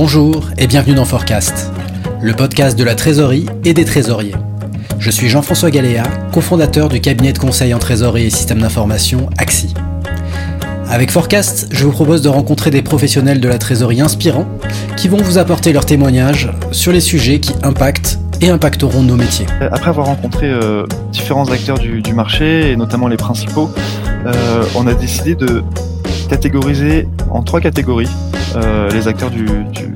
Bonjour et bienvenue dans Forecast, le podcast de la trésorerie et des trésoriers. Je suis Jean-François Galéa, cofondateur du cabinet de conseil en trésorerie et système d'information AXI. Avec Forecast, je vous propose de rencontrer des professionnels de la trésorerie inspirants qui vont vous apporter leurs témoignages sur les sujets qui impactent et impacteront nos métiers. Après avoir rencontré euh, différents acteurs du, marché, et notamment les principaux, euh, on a décidé de catégoriser en trois catégories les acteurs du, du,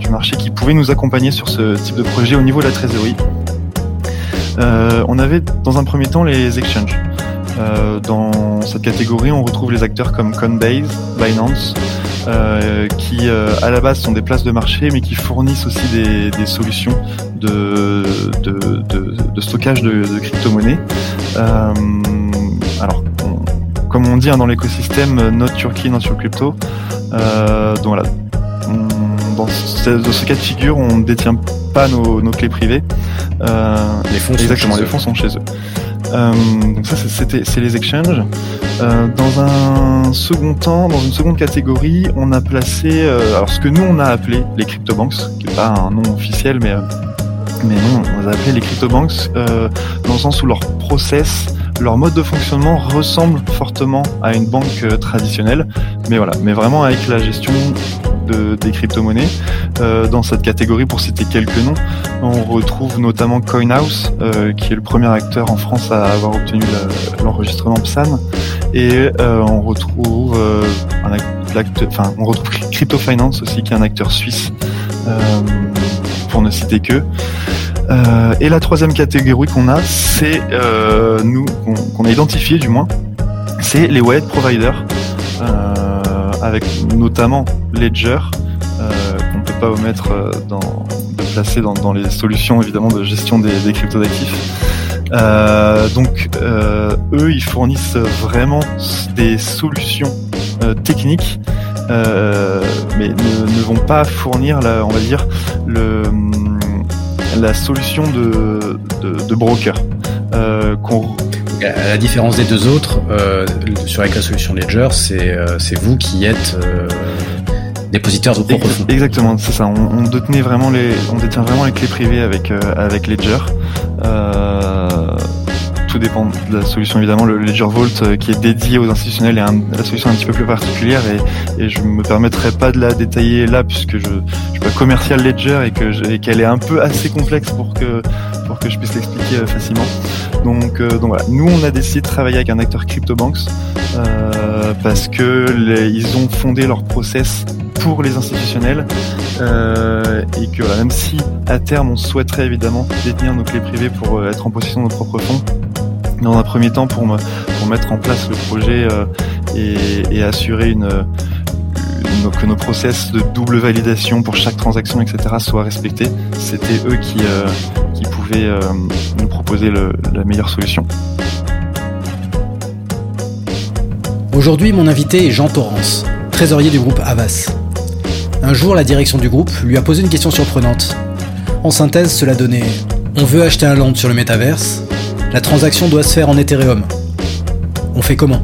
du, marché qui pouvaient nous accompagner sur ce type de projet au niveau de la trésorerie. Euh, on avait dans un premier temps les exchanges. Euh, dans cette catégorie, on retrouve les acteurs comme Coinbase, Binance, euh, qui euh, à la base sont des places de marché, mais qui fournissent aussi des, des solutions de, de, de, de, stockage de, de crypto-monnaies. Euh, alors, on, comme on dit hein, dans l'écosystème, not your key, not your crypto. Euh, donc voilà, on, dans, ce, dans, ce, cas de figure, on ne détient pas nos, nos clés privées. Euh, les fonds exactement, les fonds sont chez eux. Euh, donc ça, c'était c'est les exchanges. Euh, dans un second temps, dans une seconde catégorie, on a placé euh, alors ce que nous on a appelé les cryptobanks, qui est pas un nom officiel, mais mais non, on les a appelés les cryptobanks dans le sens où leur process leur mode de fonctionnement ressemble fortement à une banque traditionnelle, mais voilà, mais vraiment avec la gestion de, des crypto-monnaies. Euh, dans cette catégorie, pour citer quelques noms, on retrouve notamment CoinHouse, euh, qui est le premier acteur en France à avoir obtenu l'enregistrement PSAN, et euh, on retrouve on retrouve Crypto Finance aussi, qui est un acteur suisse, pour ne citer que. Euh, et la troisième catégorie qu'on a, c'est euh, nous qu'on a identifié du moins, c'est les wallet providers, euh, avec notamment Ledger qu'on ne peut pas omettre de placer dans, les solutions évidemment de gestion des, des cryptos d'actifs. donc eux, ils fournissent vraiment des solutions techniques mais ne, ne, vont pas fournir, la, on va dire, le, la solution de, de, de broker. Euh, à la différence des deux autres, euh, sur avec la solution Ledger, c'est euh, vous qui êtes euh, dépositaire de propres fonds. Exactement, c'est ça. On, on, détenait vraiment les, on détient vraiment les clés privées avec euh, avec Ledger. Tout dépend de la solution évidemment. Le Ledger Vault qui est dédié aux institutionnels est un, la solution un petit peu plus particulière et, je me permettrai pas de la détailler là puisque je, je suis pas commercial Ledger et que qu'elle est un peu assez complexe pour que pour que je puisse l'expliquer facilement. Donc, euh, donc voilà, nous on a décidé de travailler avec un acteur CryptoBanks euh, parce que les, ils ont fondé leur process pour les institutionnels euh, et que voilà, même si à terme on souhaiterait évidemment détenir nos clés privées pour être en possession de nos propres fonds, dans un premier temps pour, me, pour mettre en place le projet euh, et, assurer que nos process de double validation pour chaque transaction, etc. soient respectés. C'était eux qui, euh, pouvaient euh, nous proposer la meilleure solution. Aujourd'hui, mon invité est Jean Torrance, trésorier du groupe Avas. Un jour, la direction du groupe lui a posé une question surprenante. En synthèse, cela donnait On veut acheter un land sur le métaverse, la transaction doit se faire en Ethereum. On fait comment?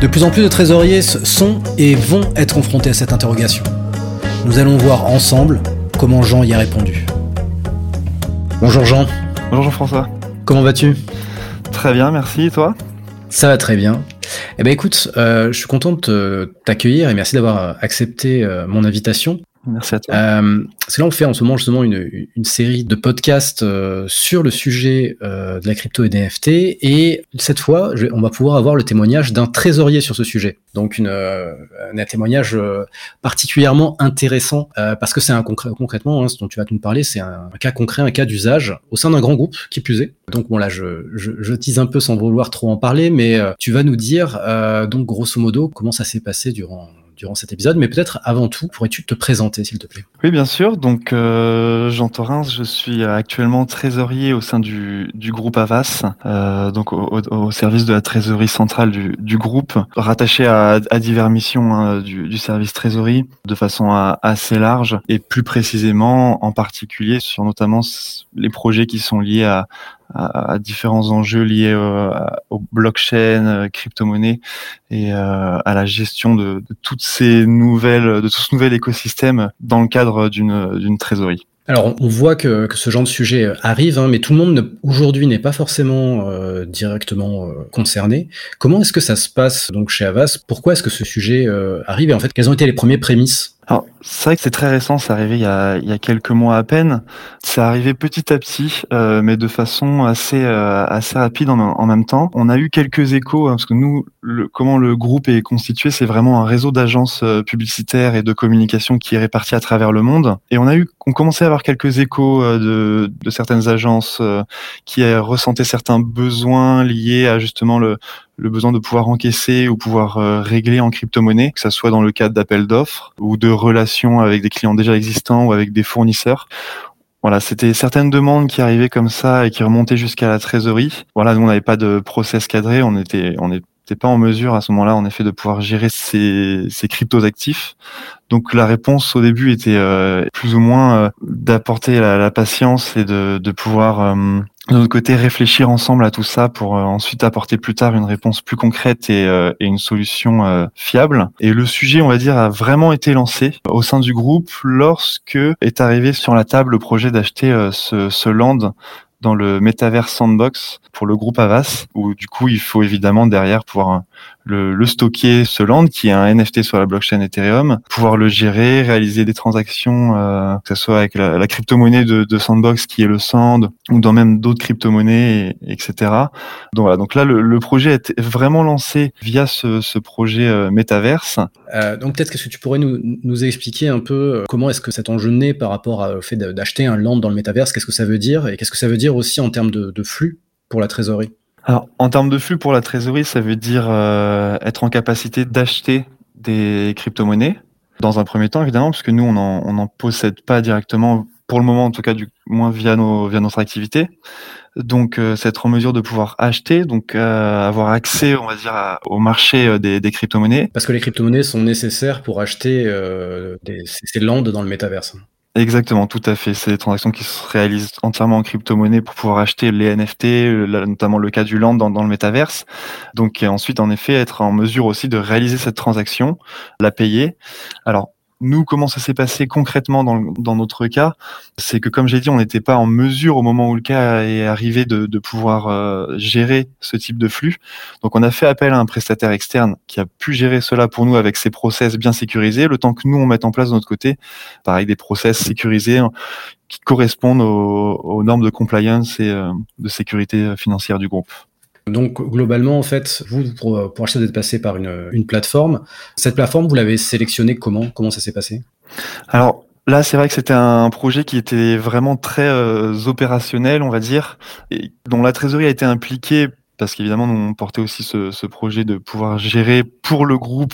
De plus en plus de trésoriers sont et vont être confrontés à cette interrogation. Nous allons voir ensemble comment Jean y a répondu. Bonjour Jean. Bonjour Jean-François. Comment vas-tu? Très bien, merci. Et toi? Ça va très bien. Eh ben écoute, euh, je suis content de t'accueillir et merci d'avoir accepté euh, mon invitation. Merci à toi. Euh, c'est là on fait en ce moment justement une, une série de podcasts euh, sur le sujet euh, de la crypto et des NFT et cette fois on va pouvoir avoir le témoignage d'un trésorier sur ce sujet. Donc une, euh, un témoignage euh, particulièrement intéressant parce que c'est un concrètement hein, ce dont tu vas nous parler, c'est un, un, cas concret, un cas d'usage au sein d'un grand groupe qui plus est. Donc bon là je, je, je, tease un peu sans vouloir trop en parler, mais tu vas nous dire donc grosso modo comment ça s'est passé durant durant cet épisode, mais peut-être avant tout, pourrais-tu te présenter, s'il te plaît? Oui, bien sûr. Donc, euh, Jean Torrens, je suis actuellement trésorier au sein du, du groupe Avas, euh, donc au, au, service de la trésorerie centrale du, du groupe, rattaché à, à divers missions hein, du, du, service trésorerie de façon à, assez large, et plus précisément, en particulier, sur notamment les projets qui sont liés à, à, différents enjeux liés au blockchain, crypto-monnaie et à la gestion de, de, toutes ces nouvelles, de tout ce nouvel écosystème dans le cadre d'une trésorerie. Alors, on voit que, ce genre de sujet euh, arrive, hein, mais tout le monde aujourd'hui n'est pas forcément euh, directement euh, concerné. Comment est-ce que ça se passe donc chez Avas Pourquoi est-ce que ce sujet arrive? Et en fait, quelles ont été les premiers prémices? C'est vrai que c'est très récent, c'est arrivé il y, a, quelques mois à peine. C'est arrivé petit à petit, euh, mais de façon assez euh, assez rapide en, même temps. On a eu quelques échos hein, parce que nous, comment le groupe est constitué, c'est vraiment un réseau d'agences euh, publicitaires et de communication qui est réparti à travers le monde. Et on a eu, on commençait à avoir quelques échos de, de certaines agences qui ressentaient certains besoins liés à justement le le besoin de pouvoir encaisser ou pouvoir euh, régler en crypto-monnaie, que ce soit dans le cadre d'appels d'offres ou de relations avec des clients déjà existants ou avec des fournisseurs. Voilà, c'était certaines demandes qui arrivaient comme ça et qui remontaient jusqu'à la trésorerie. Voilà, nous on n'avait pas de process cadré, on était, on pas en mesure à ce moment-là, en effet, de pouvoir gérer ces, ces cryptos actifs. Donc la réponse au début était euh, plus ou moins euh, d'apporter la, la, patience et de, de pouvoir de notre côté, réfléchir ensemble à tout ça pour euh, ensuite apporter plus tard une réponse plus concrète et, euh, et, une solution euh, fiable. Et le sujet, on va dire, a vraiment été lancé au sein du groupe lorsque est arrivé sur la table le projet d'acheter ce, ce land dans le Metaverse Sandbox pour le groupe Avas, où du coup il faut évidemment derrière pouvoir le, le, stocker ce land qui est un NFT sur la blockchain Ethereum, pouvoir le gérer, réaliser des transactions, euh, que ce soit avec la, la crypto-monnaie de, de, Sandbox qui est le Sand, ou dans même d'autres crypto-monnaies, etc. Donc voilà, donc là le, le, projet est vraiment lancé via ce, ce projet euh, Metaverse. Euh, donc peut-être qu'est-ce que tu pourrais nous, nous expliquer un peu euh, comment est-ce que cet enjeu naît par rapport au fait d'acheter un land dans le Metaverse, qu'est-ce que ça veut dire? Et qu'est-ce que ça veut dire aussi en termes de, de flux pour la trésorerie? Alors, en termes de flux pour la trésorerie, ça veut dire euh, être en capacité d'acheter des crypto-monnaies. Dans un premier temps, évidemment, parce que nous, on n'en possède pas directement, pour le moment, en tout cas, du moins via, nos, via notre activité. Donc, euh, c'est être en mesure de pouvoir acheter, donc euh, avoir accès, on va dire, au marché des, des crypto-monnaies. Parce que les crypto-monnaies sont nécessaires pour acheter des, ces landes dans le métaverse. Exactement, tout à fait. C'est des transactions qui se réalisent entièrement en crypto-monnaie pour pouvoir acheter les NFT, notamment le cas du land dans, le métaverse. Donc, ensuite, en effet, être en mesure aussi de réaliser cette transaction, la payer. Alors, nous, comment ça s'est passé concrètement dans, dans notre cas C'est que, comme j'ai dit, on n'était pas en mesure au moment où le cas est arrivé de, pouvoir euh, gérer ce type de flux. Donc, on a fait appel à un prestataire externe qui a pu gérer cela pour nous avec ses process bien sécurisés, le temps que nous, on mette en place de notre côté, pareil, des process sécurisés qui correspondent aux, normes de compliance et euh, de sécurité financière du groupe. Donc globalement, en fait, vous, pour, pour acheter, vous êtes passé par une, une plateforme. Cette plateforme, vous l'avez sélectionnée comment? Comment ça s'est passé? Alors, Là, c'est vrai que c'était un projet qui était vraiment très euh, opérationnel, on va dire, et dont la trésorerie a été impliquée parce qu'évidemment, nous, on portait aussi ce, ce, projet de pouvoir gérer pour le groupe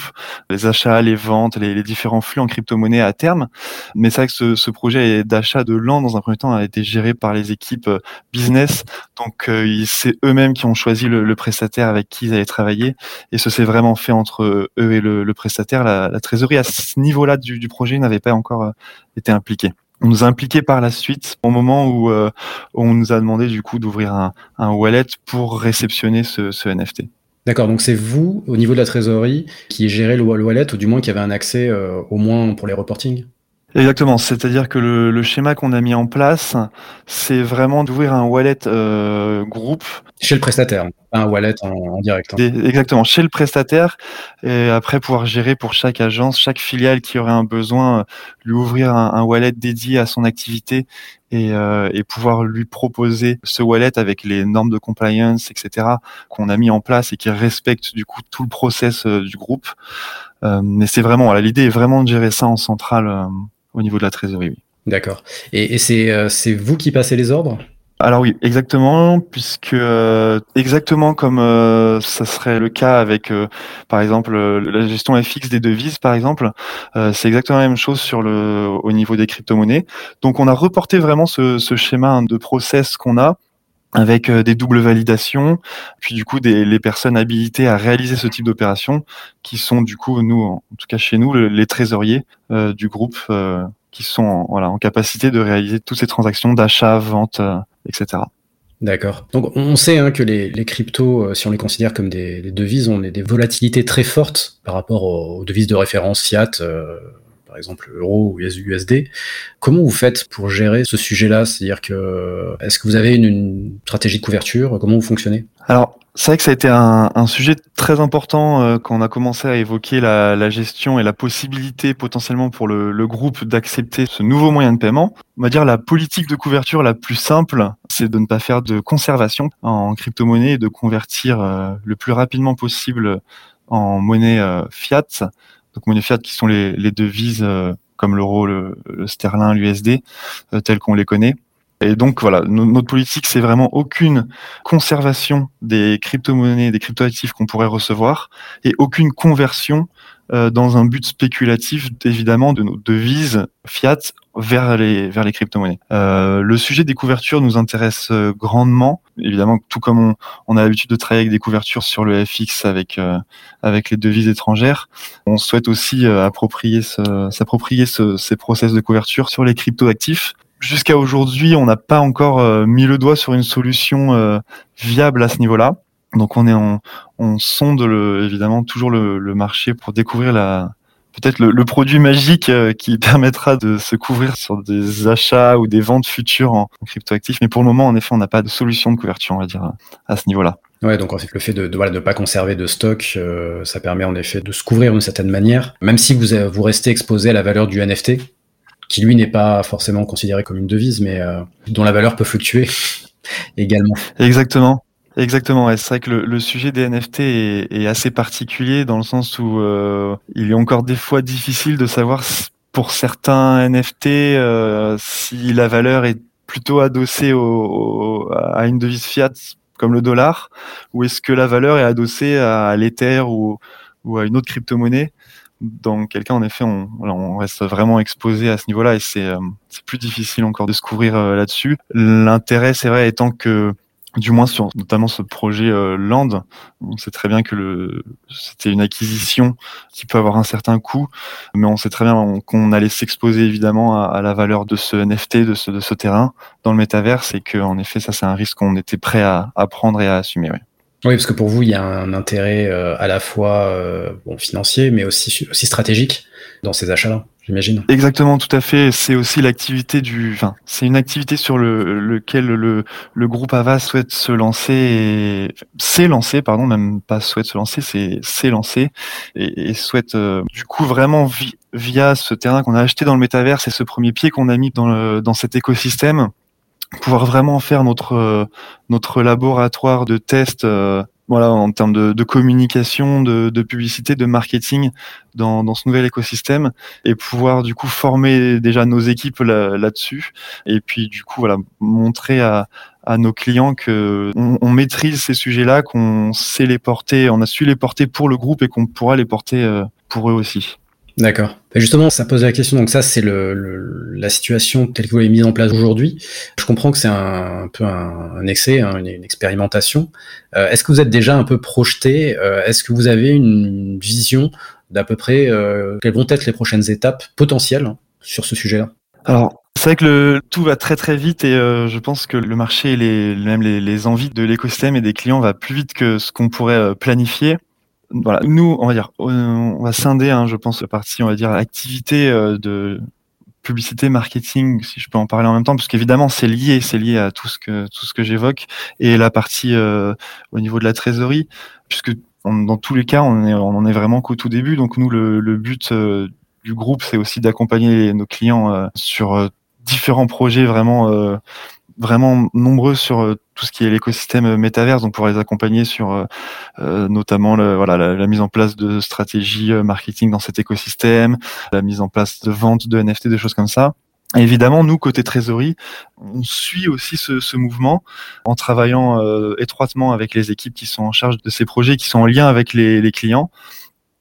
les achats, les ventes, les, les différents flux en crypto-monnaie à terme. Mais c'est vrai que ce, ce projet d'achat de land, dans un premier temps, a été géré par les équipes euh, business. Donc, euh, c'est eux-mêmes qui ont choisi le, le, prestataire avec qui ils allaient travailler. Et ce s'est vraiment fait entre eux et le, le prestataire. La, la, trésorerie à ce niveau-là du, du projet n'avait pas encore euh, été impliquée on nous a impliqué par la suite au moment où, euh, on nous a demandé du coup d'ouvrir un, wallet pour réceptionner ce, NFT. D'accord, donc c'est vous, au niveau de la trésorerie, qui gérez le, le wallet, ou du moins qui avez un accès euh, au moins pour les reportings? Exactement, c'est-à-dire que le, le schéma qu'on a mis en place, c'est vraiment d'ouvrir un wallet euh, groupe. Chez le prestataire, pas un wallet en, en direct. Hein. Exactement, chez le prestataire, et après pouvoir gérer pour chaque agence, chaque filiale qui aurait un besoin, lui ouvrir un, un wallet dédié à son activité et, euh, et, pouvoir lui proposer ce wallet avec les normes de compliance, etc., qu'on a mis en place et qui respecte du coup tout le process euh, du groupe. Euh, mais c'est vraiment, l'idée est vraiment de gérer ça en centrale euh, au niveau de la trésorerie. Oui. D'accord. Et, et c'est euh, vous qui passez les ordres? Alors oui, exactement, puisque euh, exactement comme euh, ça serait le cas avec, euh, par exemple, la gestion FX des devises, par exemple, c'est exactement la même chose sur le au niveau des crypto-monnaies. Donc on a reporté vraiment ce, schéma de process qu'on a avec des doubles validations, puis du coup des, les personnes habilitées à réaliser ce type d'opération, qui sont du coup nous, en tout cas chez nous, les trésoriers du groupe qui sont en, voilà, en capacité de réaliser toutes ces transactions d'achat, vente, D'accord. Donc on sait hein, que les, cryptos, euh, si on les considère comme des, devises, ont des, volatilités très fortes par rapport aux, devises de référence fiat, euh, par exemple euro ou USD. Comment vous faites pour gérer ce sujet-là? C'est-à-dire que est-ce que vous avez une, stratégie de couverture? Comment vous fonctionnez? Alors c'est vrai que ça a été un, sujet très important euh, quand on a commencé à évoquer la, gestion et la possibilité potentiellement pour le, groupe d'accepter ce nouveau moyen de paiement. On va dire la politique de couverture la plus simple, c'est de ne pas faire de conservation en crypto-monnaie et de convertir euh, le plus rapidement possible en monnaie euh, fiat. Donc monnaie fiat qui sont les, devises comme l'euro, le, sterling, l'USD, telles qu'on les connaît. Et donc voilà, notre politique, c'est vraiment aucune conservation des crypto-monnaies, des crypto-actifs qu'on pourrait recevoir, et aucune conversion euh, dans un but spéculatif, évidemment, de nos devises fiat vers les vers les crypto-monnaies. Euh, le sujet des couvertures nous intéresse euh, grandement, évidemment, tout comme on, on a l'habitude de travailler avec des couvertures sur le FX avec avec les devises étrangères, on souhaite aussi approprier s'approprier ce, ces process de couverture sur les crypto-actifs jusqu'à aujourd'hui, on n'a pas encore euh, mis le doigt sur une solution euh, viable à ce niveau-là. Donc on est en, on sonde le, évidemment toujours le, marché pour découvrir la peut-être le, produit magique euh, qui permettra de se couvrir sur des achats ou des ventes futures en, cryptoactifs. Mais pour le moment, en effet, on n'a pas de solution de couverture, on va dire, à ce niveau-là. Ouais, donc en fait, le fait de ne voilà, de pas conserver de stock, ça permet en effet de se couvrir d'une certaine manière, même si vous, vous restez exposé à la valeur du NFT, qui lui n'est pas forcément considéré comme une devise, mais euh, dont la valeur peut fluctuer également. Exactement. Exactement, c'est vrai que le, sujet des NFT est, assez particulier dans le sens où euh, il est encore des fois difficile de savoir pour certains NFT euh, si la valeur est plutôt adossée au, à une devise fiat comme le dollar ou est-ce que la valeur est adossée à l'Ether ou, ou à une autre crypto-monnaie dans quelqu'un, en effet, on, on, reste vraiment exposé à ce niveau-là et c'est euh, plus difficile encore de se couvrir euh, là-dessus. L'intérêt, c'est vrai, étant que du moins sur notamment ce projet euh, Land, on sait très bien que c'était une acquisition qui peut avoir un certain coût, mais on sait très bien qu'on allait s'exposer évidemment à, la valeur de ce NFT, de ce, terrain dans le métaverse, et que en effet ça c'est un risque qu'on était prêt à, prendre et à assumer. Oui. Parce que pour vous, il y a un intérêt euh, à la fois euh, financier, mais aussi, aussi stratégique dans ces achats-là, Exactement, tout à fait. C'est aussi l'activité du, enfin, c'est une activité sur le, lequel le, le groupe Ava souhaite se lancer, et s'est lancé, pardon, même pas souhaite se lancer, c'est s'est lancé et, souhaite euh, du coup vraiment via ce terrain qu'on a acheté dans le métaverse et ce premier pied qu'on a mis dans, le, dans cet écosystème pouvoir vraiment faire notre euh, notre laboratoire de test euh, voilà en termes de, communication de, publicité de marketing dans, ce nouvel écosystème et pouvoir du coup former déjà nos équipes là-dessus et puis du coup voilà montrer à, à nos clients que on, on maîtrise ces sujets-là qu'on sait les porter on a su les porter pour le groupe et qu'on pourra les porter euh, pour eux aussi D'accord. Justement, ça pose la question. Donc ça, c'est le, la situation telle que vous l'avez mise en place aujourd'hui. Je comprends que c'est un, peu un, excès, hein, une, expérimentation. Euh, est-ce que vous êtes déjà un peu projeté euh, Est-ce que vous avez une vision d'à peu près euh, quelles vont être les prochaines étapes potentielles hein, sur ce sujet-là? Alors, c'est vrai que le, tout va très très vite et je pense que le marché et les, même les, les envies de l'écosystème et des clients va plus vite que ce qu'on pourrait planifier voilà, nous, on va dire, on va scinder, hein, je pense, la partie, on va dire, activité euh, de publicité, marketing, si je peux en parler en même temps, parce qu'évidemment, c'est lié, c'est lié à tout ce que tout ce que j'évoque, et la partie euh, au niveau de la trésorerie, puisque dans tous les cas, on est, on en est vraiment qu'au tout début. Donc nous, le, but euh, du groupe, c'est aussi d'accompagner nos clients sur différents projets vraiment vraiment nombreux sur euh, tout ce qui est l'écosystème euh, métaverse, donc pour les accompagner sur euh, notamment voilà, la, mise en place de stratégies marketing dans cet écosystème, la mise en place de vente de NFT, des choses comme ça. évidemment, nous, côté trésorerie, on suit aussi ce, ce mouvement en travaillant étroitement avec les équipes qui sont en charge de ces projets, qui sont en lien avec les, les clients.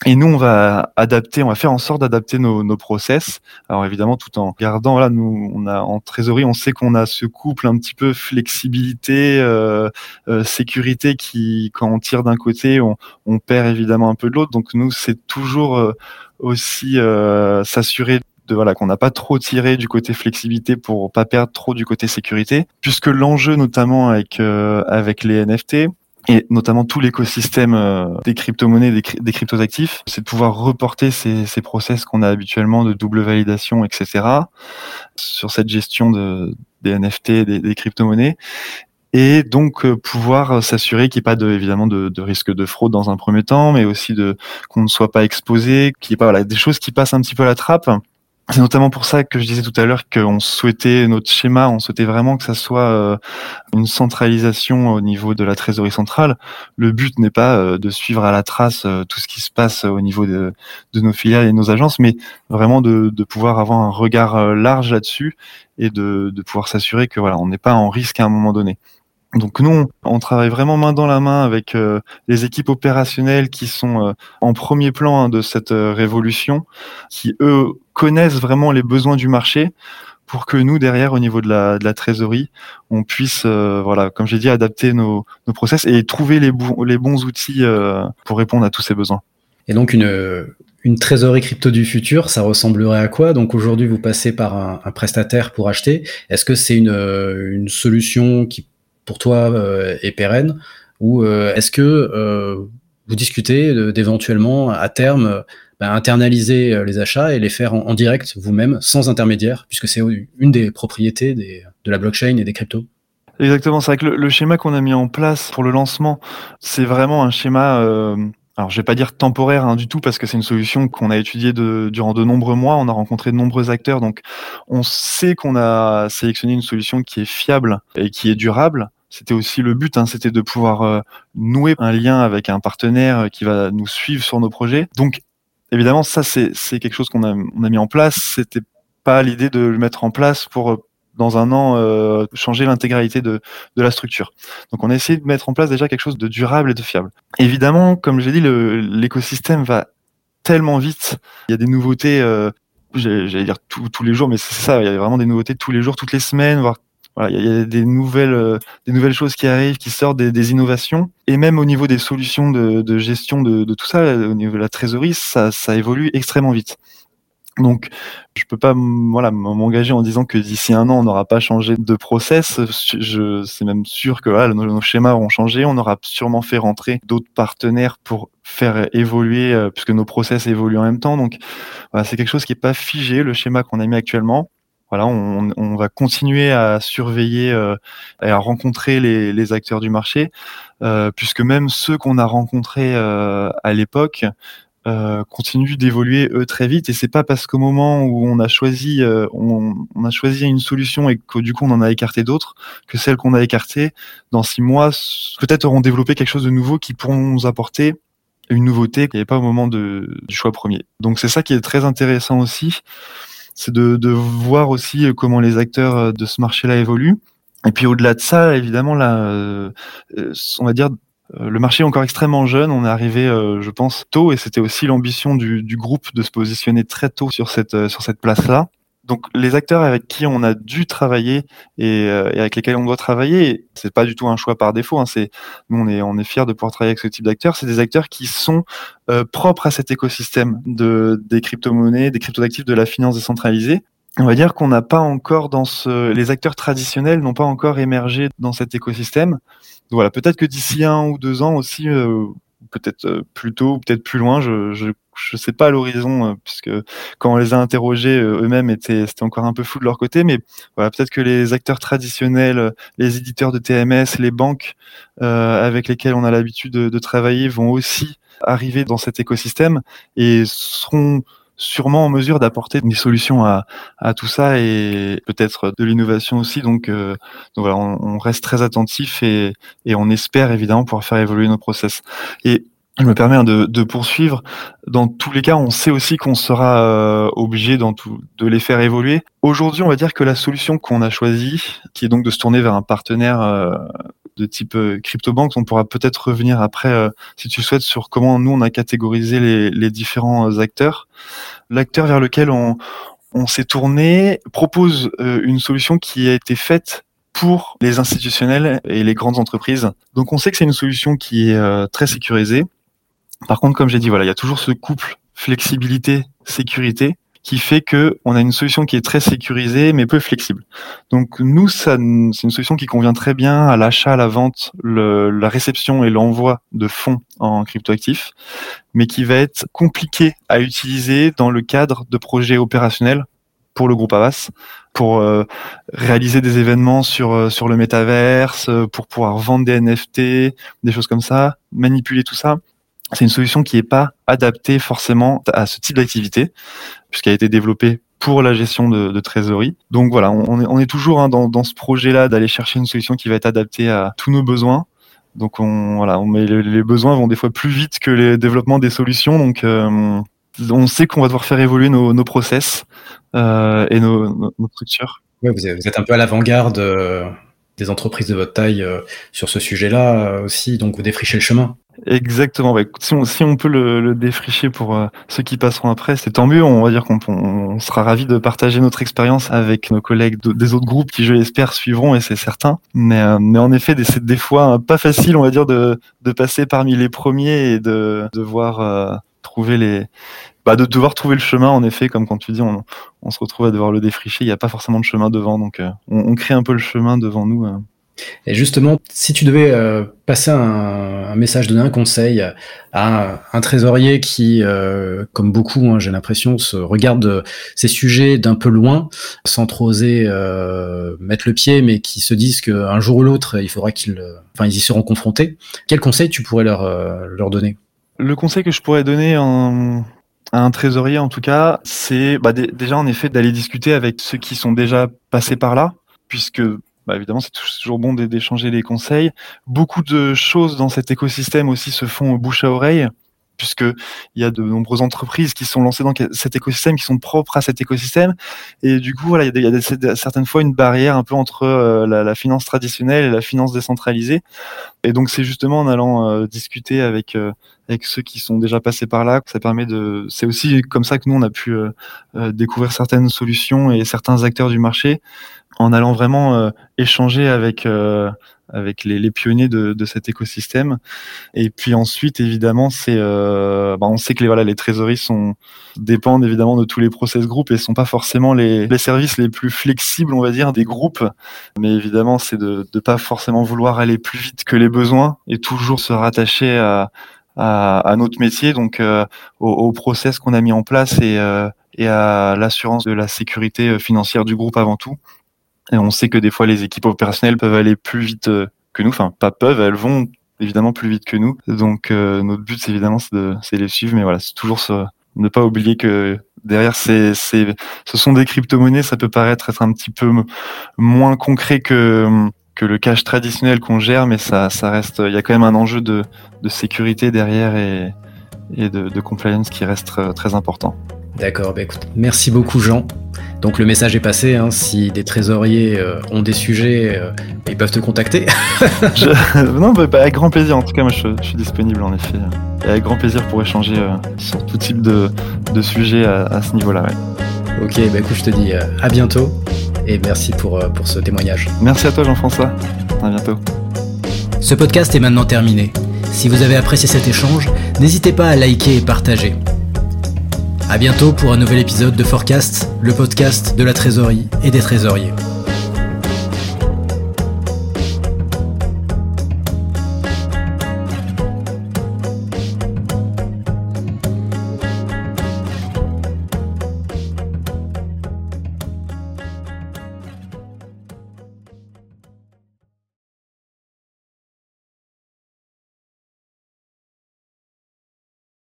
Et nous, on va adapter, on va faire en sorte d'adapter nos, nos, process. Alors évidemment, tout en gardant, voilà, nous, on a en trésorerie, on sait qu'on a ce couple un petit peu flexibilité, euh, euh, sécurité qui, quand on tire d'un côté, on, on, perd évidemment un peu de l'autre. Donc nous, c'est toujours euh, aussi euh, s'assurer de voilà qu'on n'a pas trop tiré du côté flexibilité pour pas perdre trop du côté sécurité, puisque l'enjeu notamment avec euh, avec les NFT et notamment tout l'écosystème euh, des crypto-monnaies, des, crypto-actifs, c'est de pouvoir reporter ces, ces process qu'on a habituellement de double validation, etc., sur cette gestion de, des NFT, des, des crypto-monnaies, et donc euh, pouvoir s'assurer qu'il n'y ait pas de, évidemment de, de, risque de fraude dans un premier temps, mais aussi de qu'on ne soit pas exposé, qu'il n'y ait pas voilà, des choses qui passent un petit peu à la trappe. C'est notamment pour ça que je disais tout à l'heure qu'on souhaitait notre schéma, on souhaitait vraiment que ça soit euh, une centralisation au niveau de la trésorerie centrale. Le but n'est pas euh, de suivre à la trace tout ce qui se passe au niveau de, nos filiales et nos agences, mais vraiment de, de pouvoir avoir un regard large là-dessus et de, de pouvoir s'assurer que voilà, on n'est pas en risque à un moment donné. Donc nous, on travaille vraiment main dans la main avec euh, les équipes opérationnelles qui sont euh, en premier plan hein, de cette euh, révolution, qui eux connaissent vraiment les besoins du marché pour que nous derrière au niveau de la, trésorerie, on puisse voilà, comme j'ai dit, adapter nos, process et trouver les, les bons outils pour répondre à tous ces besoins. Et donc une trésorerie crypto du futur, ça ressemblerait à quoi? Donc aujourd'hui, vous passez par un, un prestataire pour acheter. Est-ce que c'est une, une solution qui pour toi euh, est pérenne Ou euh, est-ce que euh, vous discutez d'éventuellement à terme bah, internaliser les achats et les faire en, direct vous-même, sans intermédiaire, puisque c'est une des propriétés de la blockchain et des cryptos? Exactement, c'est vrai que le, schéma qu'on a mis en place pour le lancement, c'est vraiment un schéma, alors je vais pas dire temporaire hein, du tout, parce que c'est une solution qu'on a étudiée de, durant de nombreux mois, on a rencontré de nombreux acteurs, donc on sait qu'on a sélectionné une solution qui est fiable et qui est durable, c'était aussi le but, hein, c'était de pouvoir euh, nouer un lien avec un partenaire euh, qui va nous suivre sur nos projets. Donc, évidemment, ça, c'est quelque chose qu'on a, on a mis en place. C'était pas l'idée de le mettre en place pour euh, dans un an changer l'intégralité de, de la structure. Donc on a essayé de mettre en place déjà quelque chose de durable et de fiable. Évidemment, comme j'ai dit, l'écosystème va tellement vite. Il y a des nouveautés, euh, j'allais dire tous les jours, mais c'est ça, il y a vraiment des nouveautés tous les jours, toutes les semaines, voire voilà, il y, a des nouvelles, euh, des nouvelles choses qui arrivent, qui sortent, des, des innovations. Et même au niveau des solutions de, de gestion de, de, tout ça, au niveau de la trésorerie, ça, ça évolue extrêmement vite. Donc, je peux pas voilà m'engager en disant que d'ici un an on n'aura pas changé de process. Je, c'est même sûr que voilà, nos, schémas auront changé. On aura sûrement fait rentrer d'autres partenaires pour faire évoluer, euh, puisque nos process évoluent en même temps. Donc, voilà, c'est quelque chose qui est pas figé. Le schéma qu'on a mis actuellement, on, va continuer à surveiller euh, et à rencontrer les, acteurs du marché, euh, puisque même ceux qu'on a rencontrés euh, à l'époque continuent d'évoluer eux très vite. Et c'est pas parce qu'au moment où on a choisi, une solution et que du coup on en a écarté d'autres, que celles qu'on a écartées dans six mois peut-être auront développé quelque chose de nouveau qui pourront nous apporter une nouveauté qui n'y avait pas au moment du choix premier. Donc c'est ça qui est très intéressant aussi c'est de, de, voir aussi euh, comment les acteurs euh, de ce marché-là évoluent. Et puis au-delà de ça, évidemment, là, euh, on va dire, le marché est encore extrêmement jeune. On est arrivé, je pense, tôt, et c'était aussi l'ambition du, du, groupe de se positionner très tôt sur cette sur cette place-là donc les acteurs avec qui on a dû travailler et, euh, et avec lesquels on doit travailler, c'est pas du tout un choix par défaut. Hein, c'est nous on est on est fiers de pouvoir travailler avec ce type d'acteurs. C'est des acteurs qui sont euh, propres à cet écosystème de des crypto-monnaies, des crypto-actifs, de la finance décentralisée. On va dire qu'on n'a pas encore dans ce, les acteurs traditionnels n'ont pas encore émergé dans cet écosystème. Donc voilà, peut-être que d'ici un ou deux ans aussi, euh, peut-être euh, plus tôt ou peut-être plus loin. Je je je sais pas à l'horizon euh, puisque quand on les a interrogés euh, eux-mêmes c'était encore un peu fou de leur côté. Mais voilà, peut-être que les acteurs traditionnels, les éditeurs de TMS, les banques avec lesquels on a l'habitude de, de travailler vont aussi arriver dans cet écosystème et seront sûrement en mesure d'apporter des solutions à, à, tout ça et peut-être de l'innovation aussi. Donc, euh, donc voilà, on, on, reste très attentif et, et, on espère évidemment pouvoir faire évoluer nos process. Et je me permets de, de poursuivre. Dans tous les cas, on sait aussi qu'on sera euh, obligé de les faire évoluer. Aujourd'hui, on va dire que la solution qu'on a choisie, qui est donc de se tourner vers un partenaire euh, de type euh, CryptoBank. On pourra peut-être revenir après, euh, si tu souhaites, sur comment nous on a catégorisé les, les différents euh, acteurs. L'acteur vers lequel on, on s'est tourné propose une solution qui a été faite pour les institutionnels et les grandes entreprises. Donc on sait que c'est une solution qui est très sécurisée. Par contre, comme j'ai dit, voilà, il y a toujours ce couple flexibilité sécurité qui fait que on a une solution qui est très sécurisée mais peu flexible. Donc nous, c'est une solution qui convient très bien à l'achat, à la vente, le, la réception et l'envoi de fonds en cryptoactifs, mais qui va être compliqué à utiliser dans le cadre de projets opérationnels pour le groupe Avas, pour euh, réaliser des événements sur euh, sur le métaverse, euh, pour pouvoir vendre des NFT, des choses comme ça, manipuler tout ça. C'est une solution qui n'est pas adaptée forcément à ce type d'activité, puisqu'elle a été développée pour la gestion de, trésorerie. Donc voilà, on, est, toujours hein, dans, ce projet-là d'aller chercher une solution qui va être adaptée à tous nos besoins. Donc on, voilà, les besoins vont des fois plus vite que les développements des solutions. Donc euh, on sait qu'on va devoir faire évoluer nos, process euh, et nos, structures. Vous, êtes un peu à l'avant-garde euh, des entreprises de votre taille euh, sur ce sujet-là euh, aussi, donc vous défrichez le chemin. Exactement. Bah, si, on, si, on, peut le, le défricher pour euh, ceux qui passeront après, c'est tant mieux. On va dire qu'on on sera ravi de partager notre expérience avec nos collègues de, des autres groupes qui, je l'espère, suivront et c'est certain. Mais, euh, mais en effet, c'est des fois pas facile, on va dire, de, de passer parmi les premiers et de devoir euh, bah, de devoir trouver le chemin, en effet, comme quand tu dis, on, on se retrouve à devoir le défricher. Il n'y a pas forcément de chemin devant, donc euh, on, crée un peu le chemin devant nous. Euh. Et justement, si tu devais euh, passer un, message, donner un conseil à un, trésorier qui, euh, comme beaucoup, hein, j'ai l'impression, se regarde ces sujets d'un peu loin, sans trop oser euh, mettre le pied, mais qui se disent qu'un jour ou l'autre, il faudra qu'ils, enfin, ils y seront confrontés. Quel conseil tu pourrais leur, leur donner? Le conseil que je pourrais donner à un trésorier en tout cas, c'est bah, déjà en effet d'aller discuter avec ceux qui sont déjà passés par là, puisque bah, évidemment c'est toujours bon d'échanger les conseils. Beaucoup de choses dans cet écosystème aussi se font bouche à oreille puisque il y a de nombreuses entreprises qui sont lancées dans cet écosystème, qui sont propres à cet écosystème, et du coup voilà, il y a, certaines fois une barrière un peu entre euh, la, finance traditionnelle et la finance décentralisée, et donc c'est justement en allant euh, discuter avec euh, avec ceux qui sont déjà passés par là ça permet de, c'est aussi comme ça que nous on a pu découvrir certaines solutions et certains acteurs du marché en allant vraiment échanger avec avec les, les pionniers de, de, cet écosystème. Et puis ensuite, évidemment, c'est, euh, bah on sait que les voilà, les trésoreries sont dépendent évidemment de tous les process groupes et sont pas forcément les, les services les plus flexibles, on va dire, des groupes. Mais évidemment, c'est de ne pas forcément vouloir aller plus vite que les besoins et toujours se rattacher à à, à notre métier, donc euh, au, au, process qu'on a mis en place et, euh, et à l'assurance de la sécurité financière du groupe avant tout. Et on sait que des fois, les équipes opérationnelles peuvent aller plus vite euh, que nous. Enfin, pas peuvent, elles vont évidemment plus vite que nous. Donc, euh, notre but, c'est évidemment, c'est de, les suivre. Mais voilà, c'est toujours ce, ne pas oublier que derrière, c'est, c'est, ce sont des crypto-monnaies. Ça peut paraître être un petit peu moins concret que, que le cash traditionnel qu'on gère, mais ça, reste, il y a quand même un enjeu de, sécurité derrière et, et de, de compliance qui reste euh, très important. D'accord, bah écoute, merci beaucoup Jean. Donc le message est passé, hein, si des trésoriers euh, ont des sujets, euh, ils peuvent te contacter. je, non, bah, bah, avec grand plaisir, en tout cas moi je, je, suis disponible en effet. Et avec grand plaisir pour échanger euh, sur tout type de, de sujets à, à ce niveau-là. Ouais. Ok, bah écoute, je te dis à bientôt et merci pour, pour ce témoignage. Merci à toi Jean-François, à bientôt. Ce podcast est maintenant terminé. Si vous avez apprécié cet échange, n'hésitez pas à liker et partager. À bientôt pour un nouvel épisode de Forecast, le podcast de la trésorerie et des trésoriers.